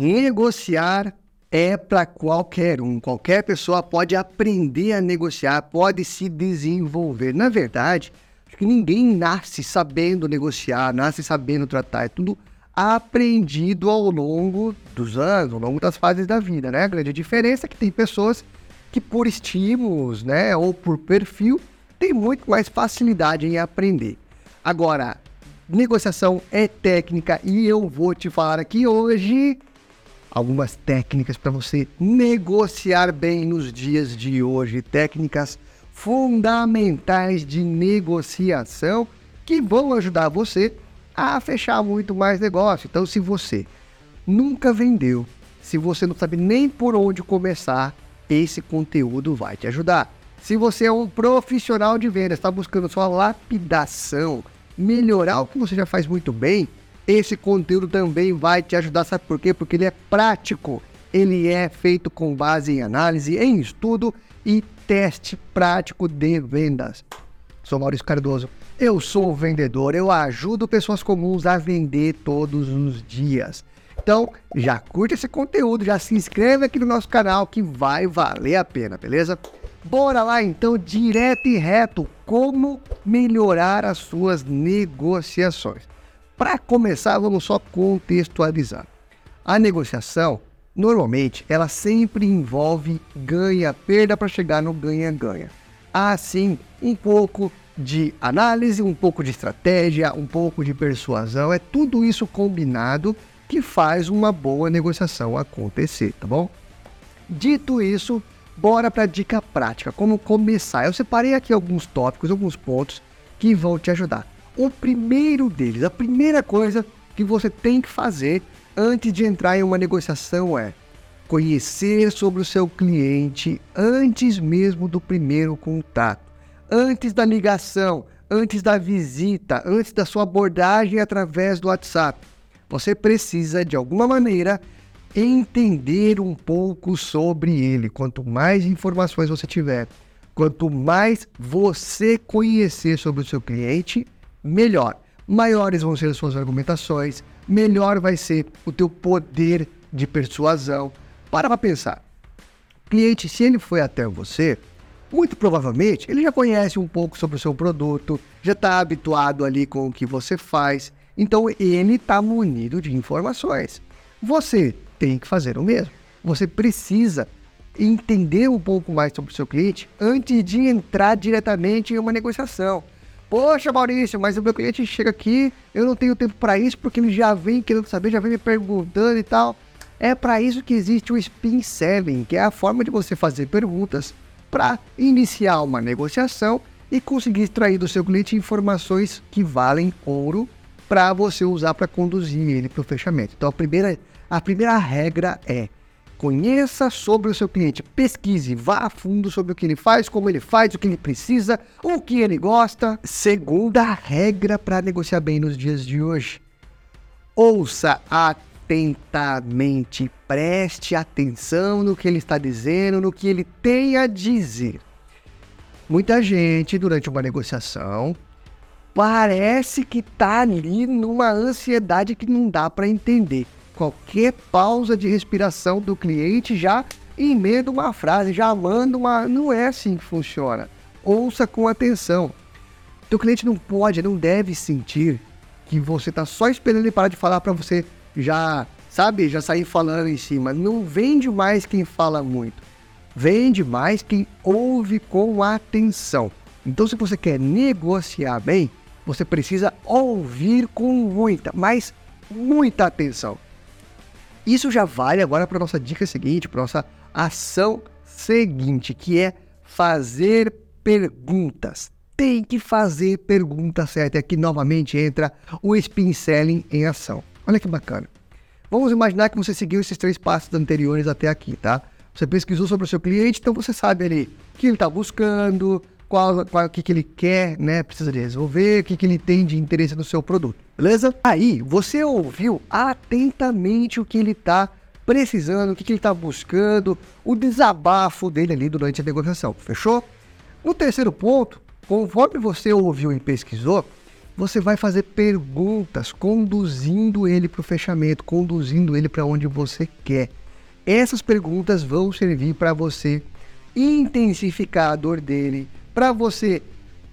negociar é para qualquer um. Qualquer pessoa pode aprender a negociar, pode se desenvolver. Na verdade, acho que ninguém nasce sabendo negociar, nasce sabendo tratar. É tudo aprendido ao longo dos anos, ao longo das fases da vida, né? A grande diferença é que tem pessoas que por estímulos, né, ou por perfil, tem muito mais facilidade em aprender. Agora, negociação é técnica e eu vou te falar aqui hoje algumas técnicas para você negociar bem nos dias de hoje, técnicas fundamentais de negociação que vão ajudar você a fechar muito mais negócio. Então, se você nunca vendeu, se você não sabe nem por onde começar, esse conteúdo vai te ajudar. Se você é um profissional de vendas, está buscando sua lapidação, melhorar o que você já faz muito bem, esse conteúdo também vai te ajudar. Sabe por quê? Porque ele é prático. Ele é feito com base em análise, em estudo e teste prático de vendas. Sou Maurício Cardoso. Eu sou vendedor. Eu ajudo pessoas comuns a vender todos os dias. Então, já curte esse conteúdo, já se inscreve aqui no nosso canal que vai valer a pena, beleza? Bora lá então, direto e reto, como melhorar as suas negociações. Para começar, vamos só contextualizar. A negociação, normalmente, ela sempre envolve ganha-perda para chegar no ganha-ganha. Assim, um pouco de análise, um pouco de estratégia, um pouco de persuasão, é tudo isso combinado que faz uma boa negociação acontecer, tá bom? Dito isso, bora para a dica prática, como começar. Eu separei aqui alguns tópicos, alguns pontos que vão te ajudar. O primeiro deles, a primeira coisa que você tem que fazer antes de entrar em uma negociação é conhecer sobre o seu cliente antes mesmo do primeiro contato, antes da ligação, antes da visita, antes da sua abordagem através do WhatsApp. Você precisa, de alguma maneira, entender um pouco sobre ele. Quanto mais informações você tiver, quanto mais você conhecer sobre o seu cliente, melhor. Maiores vão ser as suas argumentações, melhor vai ser o teu poder de persuasão. Para para pensar. Cliente, se ele foi até você, muito provavelmente ele já conhece um pouco sobre o seu produto, já está habituado ali com o que você faz, então ele está munido de informações. Você tem que fazer o mesmo. Você precisa entender um pouco mais sobre o seu cliente antes de entrar diretamente em uma negociação. Poxa, Maurício, mas o meu cliente chega aqui, eu não tenho tempo para isso porque ele já vem querendo saber, já vem me perguntando e tal. É para isso que existe o spin selling, que é a forma de você fazer perguntas para iniciar uma negociação e conseguir extrair do seu cliente informações que valem ouro para você usar para conduzir ele para o fechamento. Então a primeira, a primeira regra é Conheça sobre o seu cliente, pesquise, vá a fundo sobre o que ele faz, como ele faz, o que ele precisa, o que ele gosta. Segunda regra para negociar bem nos dias de hoje: ouça atentamente, preste atenção no que ele está dizendo, no que ele tem a dizer. Muita gente, durante uma negociação, parece que está ali numa ansiedade que não dá para entender qualquer pausa de respiração do cliente já emenda uma frase, já manda uma. Não é assim que funciona. Ouça com atenção. Teu cliente não pode, não deve sentir que você está só esperando ele parar de falar para você já, sabe, já sair falando em cima. Não vende mais quem fala muito. Vende mais quem ouve com atenção. Então, se você quer negociar bem, você precisa ouvir com muita, mas muita atenção. Isso já vale agora para nossa dica seguinte, para nossa ação seguinte, que é fazer perguntas. Tem que fazer perguntas certas. Aqui novamente entra o spin selling em ação. Olha que bacana. Vamos imaginar que você seguiu esses três passos anteriores até aqui, tá? Você pesquisou sobre o seu cliente, então você sabe ali o que ele está buscando, qual, qual, o que, que ele quer, né? Precisa de resolver, o que, que ele tem de interesse no seu produto, beleza? Aí você ouviu atentamente o que ele está precisando, o que, que ele está buscando, o desabafo dele ali durante a negociação, fechou? No terceiro ponto, conforme você ouviu e pesquisou, você vai fazer perguntas, conduzindo ele para o fechamento, conduzindo ele para onde você quer. Essas perguntas vão servir para você intensificar a dor dele, para você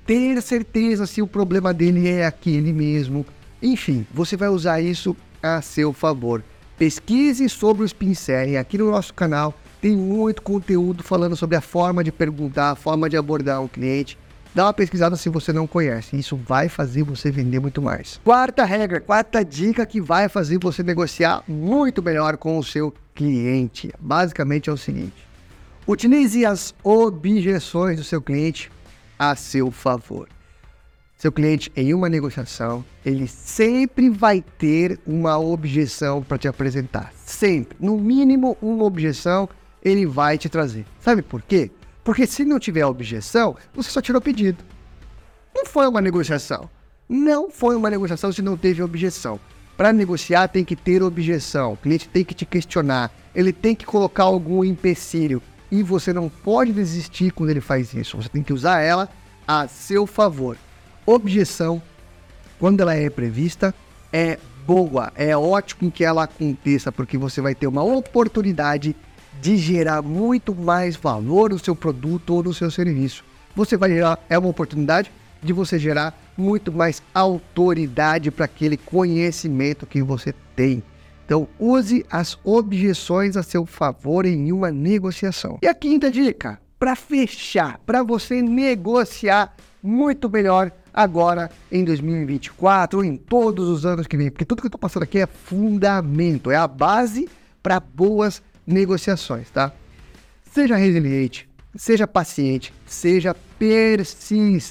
ter certeza se o problema dele é aquele mesmo. Enfim, você vai usar isso a seu favor. Pesquise sobre os pincéis. Aqui no nosso canal tem muito conteúdo falando sobre a forma de perguntar, a forma de abordar um cliente. Dá uma pesquisada se você não conhece. Isso vai fazer você vender muito mais. Quarta regra, quarta dica que vai fazer você negociar muito melhor com o seu cliente. Basicamente é o seguinte: utilize as objeções do seu cliente a seu favor. Seu cliente, em uma negociação, ele sempre vai ter uma objeção para te apresentar. Sempre. No mínimo, uma objeção ele vai te trazer. Sabe por quê? Porque se não tiver objeção, você só tirou pedido. Não foi uma negociação. Não foi uma negociação se não teve objeção. Para negociar tem que ter objeção. O cliente tem que te questionar. Ele tem que colocar algum empecilho. E você não pode desistir quando ele faz isso. Você tem que usar ela a seu favor objeção, quando ela é prevista, é boa, é ótimo que ela aconteça, porque você vai ter uma oportunidade de gerar muito mais valor no seu produto ou no seu serviço. Você vai gerar, é uma oportunidade de você gerar muito mais autoridade para aquele conhecimento que você tem. Então, use as objeções a seu favor em uma negociação. E a quinta dica, para fechar, para você negociar muito melhor agora em 2024 ou em todos os anos que vem, porque tudo que eu estou passando aqui é fundamento, é a base para boas negociações, tá? Seja resiliente, seja paciente, seja persistente.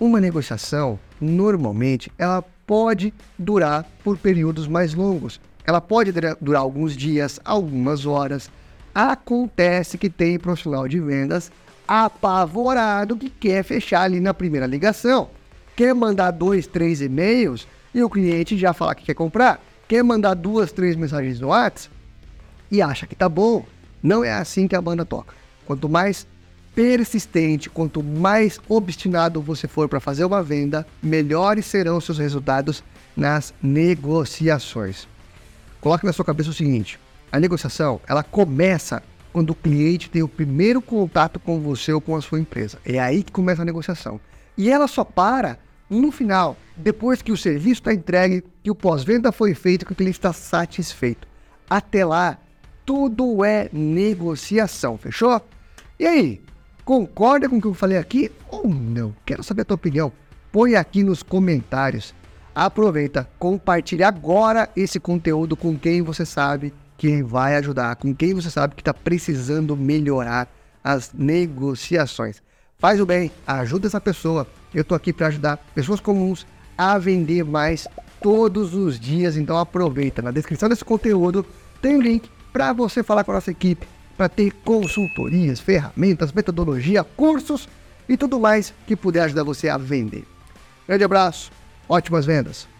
Uma negociação, normalmente, ela pode durar por períodos mais longos. Ela pode durar alguns dias, algumas horas. Acontece que tem profissional de vendas apavorado que quer fechar ali na primeira ligação. Quer mandar dois, três e-mails e o cliente já falar que quer comprar. Quer mandar duas, três mensagens no WhatsApp e acha que tá bom. Não é assim que a banda toca. Quanto mais persistente, quanto mais obstinado você for para fazer uma venda, melhores serão seus resultados nas negociações. Coloque na sua cabeça o seguinte: a negociação ela começa quando o cliente tem o primeiro contato com você ou com a sua empresa. É aí que começa a negociação. E ela só para no final, depois que o serviço está entregue, que o pós-venda foi feito, que o cliente está satisfeito. Até lá, tudo é negociação, fechou? E aí, concorda com o que eu falei aqui ou não? Quero saber a tua opinião. Põe aqui nos comentários. Aproveita, compartilhe agora esse conteúdo com quem você sabe quem vai ajudar, com quem você sabe que está precisando melhorar as negociações. Faz o bem, ajuda essa pessoa. Eu estou aqui para ajudar pessoas comuns a vender mais todos os dias. Então aproveita. Na descrição desse conteúdo tem um link para você falar com a nossa equipe, para ter consultorias, ferramentas, metodologia, cursos e tudo mais que puder ajudar você a vender. Grande abraço, ótimas vendas.